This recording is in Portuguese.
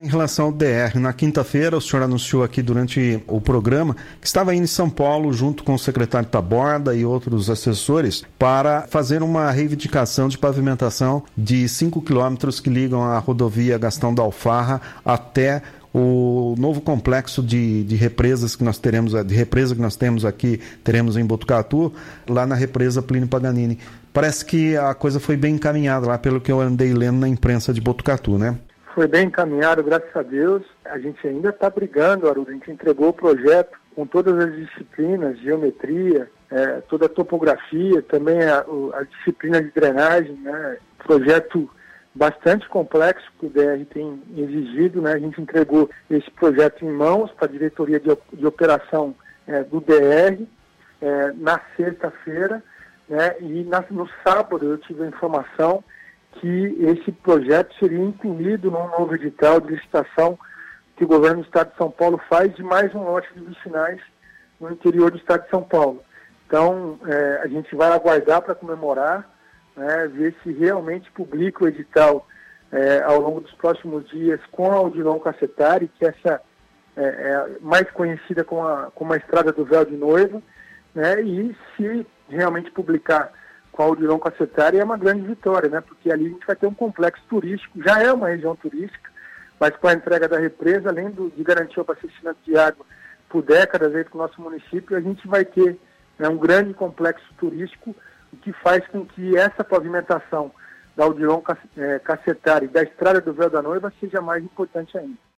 Em relação ao DR, na quinta-feira o senhor anunciou aqui durante o programa que estava indo em São Paulo junto com o secretário Taborda e outros assessores para fazer uma reivindicação de pavimentação de 5 quilômetros que ligam a rodovia Gastão da Alfarra até o novo complexo de, de represas que nós teremos, de represa que nós temos aqui, teremos em Botucatu, lá na represa Plínio Paganini. Parece que a coisa foi bem encaminhada lá, pelo que eu andei lendo na imprensa de Botucatu, né? Foi bem encaminhado, graças a Deus. A gente ainda está brigando, Haroldo. A gente entregou o projeto com todas as disciplinas, geometria, é, toda a topografia, também a, a, disciplina de drenagem, né? Projeto bastante complexo que o DR tem exigido, né? A gente entregou esse projeto em mãos para a diretoria de, de operação é, do DR é, na sexta-feira, né? E na, no sábado eu tive a informação que esse projeto seria incluído num novo edital de licitação que o governo do Estado de São Paulo faz de mais um lote de vicinais no interior do Estado de São Paulo. Então, é, a gente vai aguardar para comemorar, né, ver se realmente publica o edital é, ao longo dos próximos dias com a Odilon Cacetari, que é essa é, é, mais conhecida como a, como a Estrada do Véu de Noiva, né, e se realmente publicar com a Odilon Cacetária é uma grande vitória, né? Porque ali a gente vai ter um complexo turístico, já é uma região turística, mas com a entrega da represa, além do, de garantir o abastecimento de água por décadas aí para o nosso município, a gente vai ter né, um grande complexo turístico, o que faz com que essa pavimentação da Odilon é, Cacetari, da Estrada do Véu da Noiva, seja mais importante ainda.